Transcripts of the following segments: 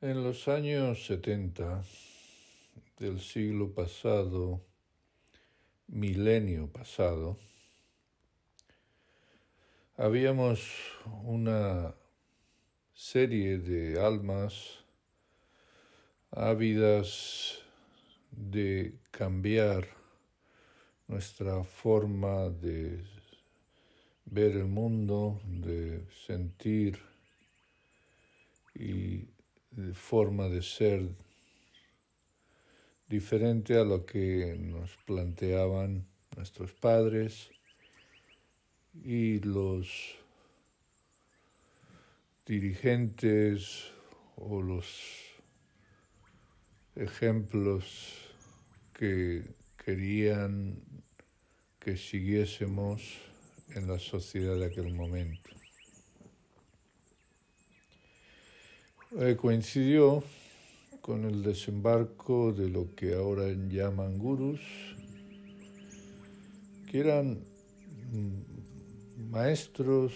En los años 70 del siglo pasado, milenio pasado, habíamos una serie de almas ávidas de cambiar nuestra forma de ver el mundo, de sentir y forma de ser diferente a lo que nos planteaban nuestros padres y los dirigentes o los ejemplos que querían que siguiésemos en la sociedad de aquel momento. Eh, coincidió con el desembarco de lo que ahora llaman gurus, que eran mm, maestros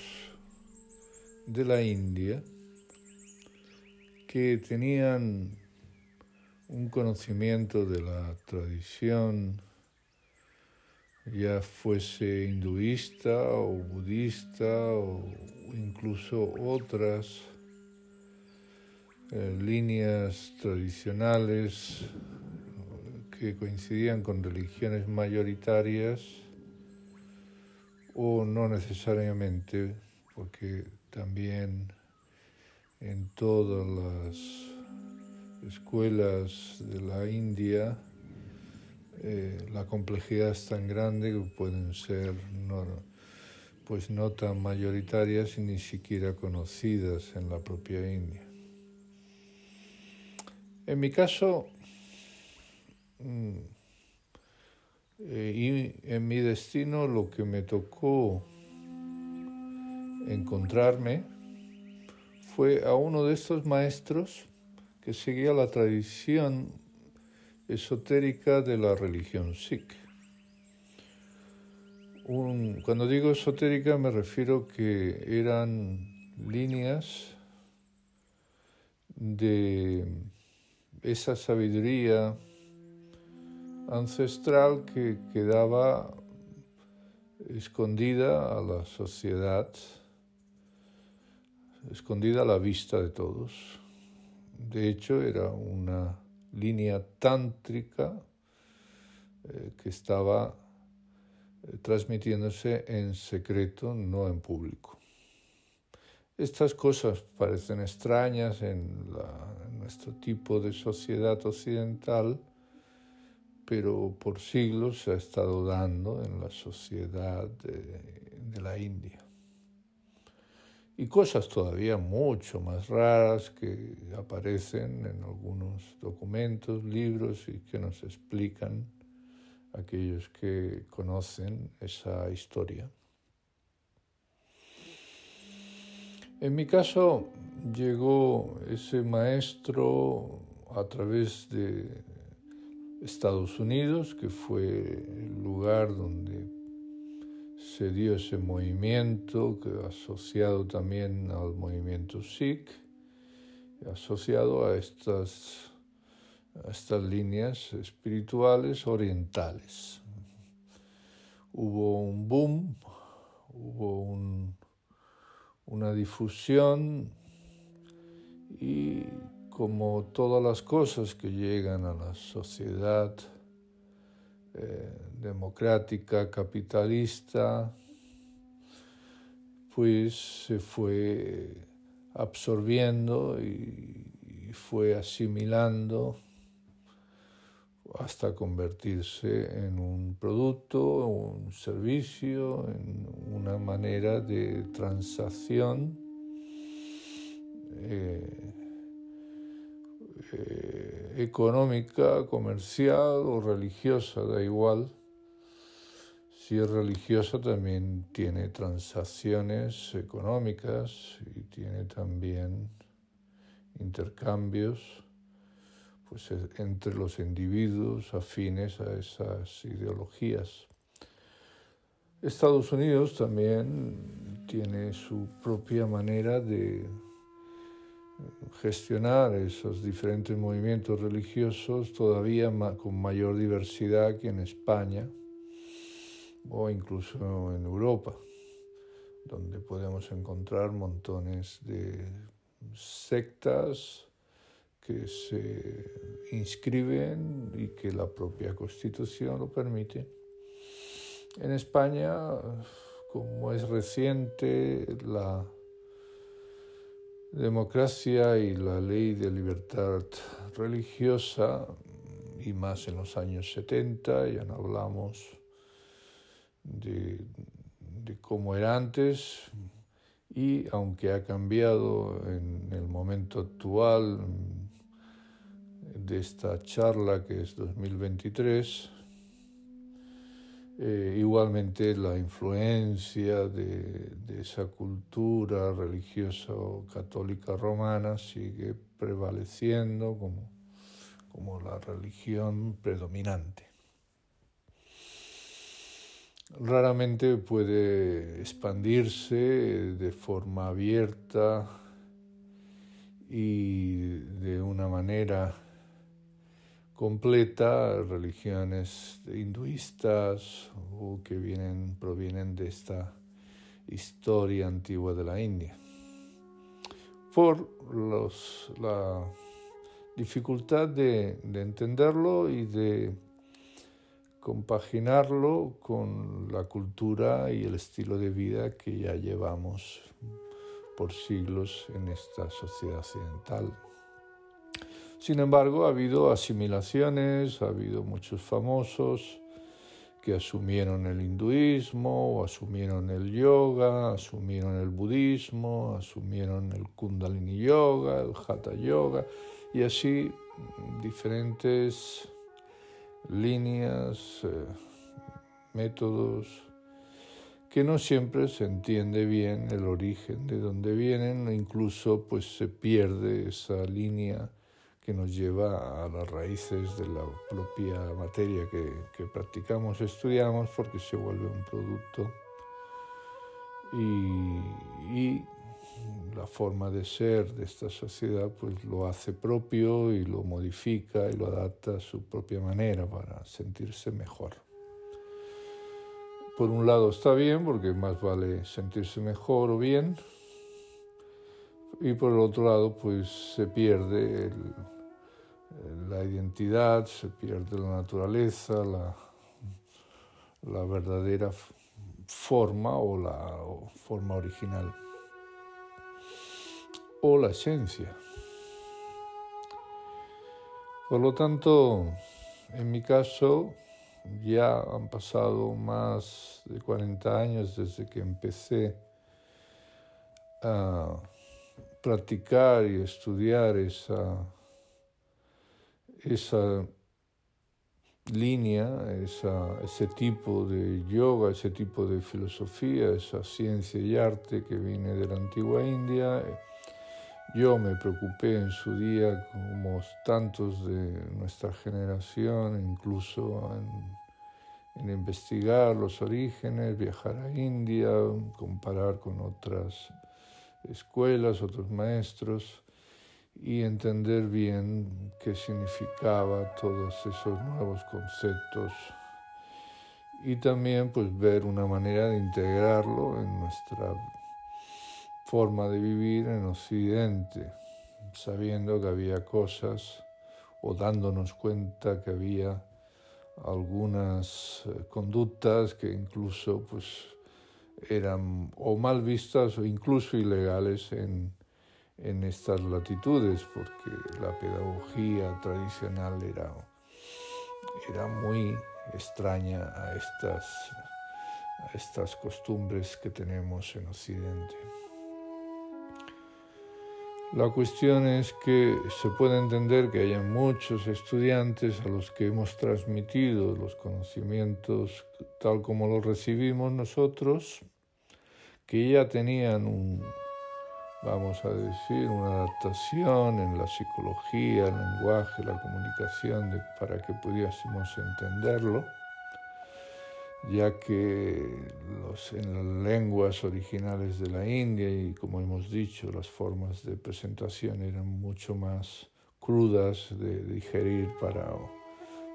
de la India que tenían un conocimiento de la tradición, ya fuese hinduista o budista o incluso otras líneas tradicionales que coincidían con religiones mayoritarias o no necesariamente, porque también en todas las escuelas de la India eh, la complejidad es tan grande que pueden ser no, pues no tan mayoritarias ni siquiera conocidas en la propia India. En mi caso, mm, eh, y en mi destino lo que me tocó encontrarme fue a uno de estos maestros que seguía la tradición esotérica de la religión Sikh. cuando digo esotérica me refiero que eran líneas de esa sabiduría ancestral que quedaba escondida a la sociedad, escondida a la vista de todos. De hecho, era una línea tántrica eh, que estaba eh, transmitiéndose en secreto, no en público. Estas cosas parecen extrañas en, nuestro tipo de sociedad occidental, pero por siglos se ha estado dando en la sociedad de, la India. Y cosas todavía mucho más raras que aparecen en algunos documentos, libros y que nos explican aquellos que conocen esa historia. En mi caso llegó ese maestro a través de Estados Unidos, que fue el lugar donde se dio ese movimiento, que asociado también al movimiento Sikh, asociado a estas, a estas líneas espirituales orientales. Hubo un boom, hubo un una difusión y como todas las cosas que llegan a la sociedad eh, democrática, capitalista, pues se fue absorbiendo y fue asimilando hasta convertirse en un producto, un servicio, en una manera de transacción eh, eh, económica, comercial o religiosa, da igual. Si es religiosa también tiene transacciones económicas y tiene también intercambios pues, entre los individuos afines a esas ideologías. Estados Unidos también tiene su propia manera de gestionar esos diferentes movimientos religiosos todavía con mayor diversidad que en España o incluso en Europa, donde podemos encontrar montones de sectas que se inscriben y que la propia Constitución lo permite. En España, como es reciente la democracia y la ley de libertad religiosa, y más en los años 70, ya no hablamos de, cómo era antes, y aunque ha cambiado en el momento actual de esta charla que es 2023, eh, igualmente la influencia de, esa cultura religiosa católica romana sigue prevaleciendo como, como la religión predominante. Raramente puede expandirse de forma abierta y de una manera completa religiones hinduistas o que vienen, provienen de esta historia antigua de la India. Por los, la dificultad de, de entenderlo y de compaginarlo con la cultura y el estilo de vida que ya llevamos por siglos en esta sociedad occidental. Sin embargo, ha habido asimilaciones, ha habido muchos famosos que asumieron el hinduismo, asumieron el yoga, asumieron el budismo, asumieron el kundalini yoga, el hatha yoga, y así diferentes líneas, eh, métodos, que no siempre se entiende bien el origen de dónde vienen, incluso pues se pierde esa línea que nos lleva a las raíces de la propia materia que, que practicamos, estudiamos, porque se vuelve un producto y, y, la forma de ser de esta sociedad pues lo hace propio y lo modifica y lo adapta a su propia manera para sentirse mejor. Por un lado está bien porque más vale sentirse mejor o bien, y por el otro lado pues se pierde la identidad, se pierde la naturaleza, la, la verdadera forma o la forma original o la esencia. Por lo tanto, en mi caso, ya han pasado más de 40 años desde que empecé a practicar y estudiar esa, esa línea, ese tipo de yoga, ese tipo de filosofía, esa ciencia y arte que viene de la antigua India. Yo me preocupé en su día, como tantos de nuestra generación, incluso en, investigar los orígenes, viajar a India, comparar con otras escuelas, otros maestros y entender bien qué significaba todos esos nuevos conceptos. Y también pues ver una manera de integrarlo en nuestra forma de vivir en Occidente, sabiendo que había cosas o dándonos cuenta que había algunas eh, conductas que incluso pues eran o mal vistas o incluso ilegales en, en estas latitudes, porque la pedagogía tradicional era, era muy extraña a estas, a estas costumbres que tenemos en Occidente. La cuestión es que se puede entender que haya muchos estudiantes a los que hemos transmitido los conocimientos tal como los recibimos nosotros, que ya tenían un, vamos a decir, una adaptación en la psicología, el lenguaje, la comunicación, para que pudiésemos entenderlo. Ya que los, en las lenguas originales de la India y como hemos dicho, las formas de presentación eran mucho más crudas de digerir para,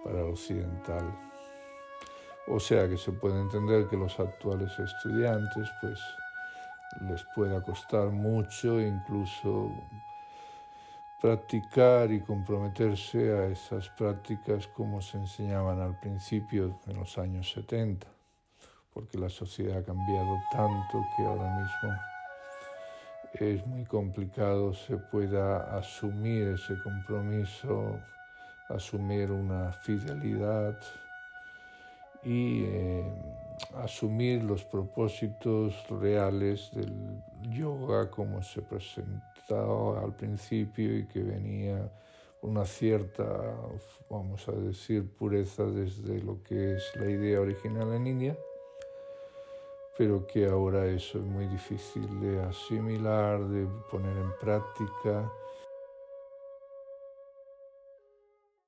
para el occidental. O sea que se puede entender que los actuales estudiantes pues les pueda costar mucho incluso practicar y comprometerse a esas prácticas como se enseñaban al principio en los años 70, porque la sociedad ha cambiado tanto que ahora mismo es muy complicado se pueda asumir ese compromiso, asumir una fidelidad y eh, asumir los propósitos reales del yoga como se presentaba al principio y que venía una cierta, vamos a decir, pureza desde lo que es la idea original en India, pero que ahora eso es muy difícil de asimilar, de poner en práctica